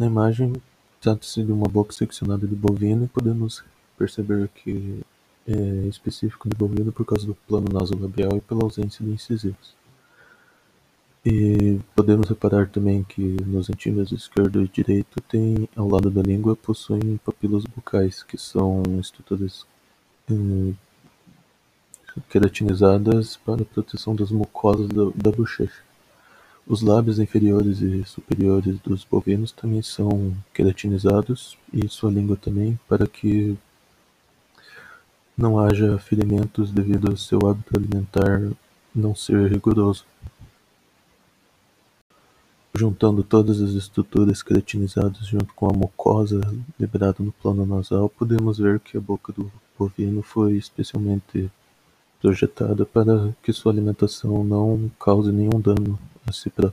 Na imagem, trata-se de uma boca seccionada de bovino e podemos perceber que é específico de bovino por causa do plano nasolabial e pela ausência de incisivos. E podemos reparar também que nos antímeros esquerdo e direito tem, ao lado da língua, possuem papilas bucais, que são estruturas hum, queratinizadas para proteção das mucosas da, da bochecha. Os lábios inferiores e superiores dos bovinos também são queratinizados e sua língua também, para que não haja ferimentos devido ao seu hábito alimentar não ser rigoroso. Juntando todas as estruturas queratinizadas junto com a mucosa liberada no plano nasal, podemos ver que a boca do bovino foi especialmente projetada para que sua alimentação não cause nenhum dano super.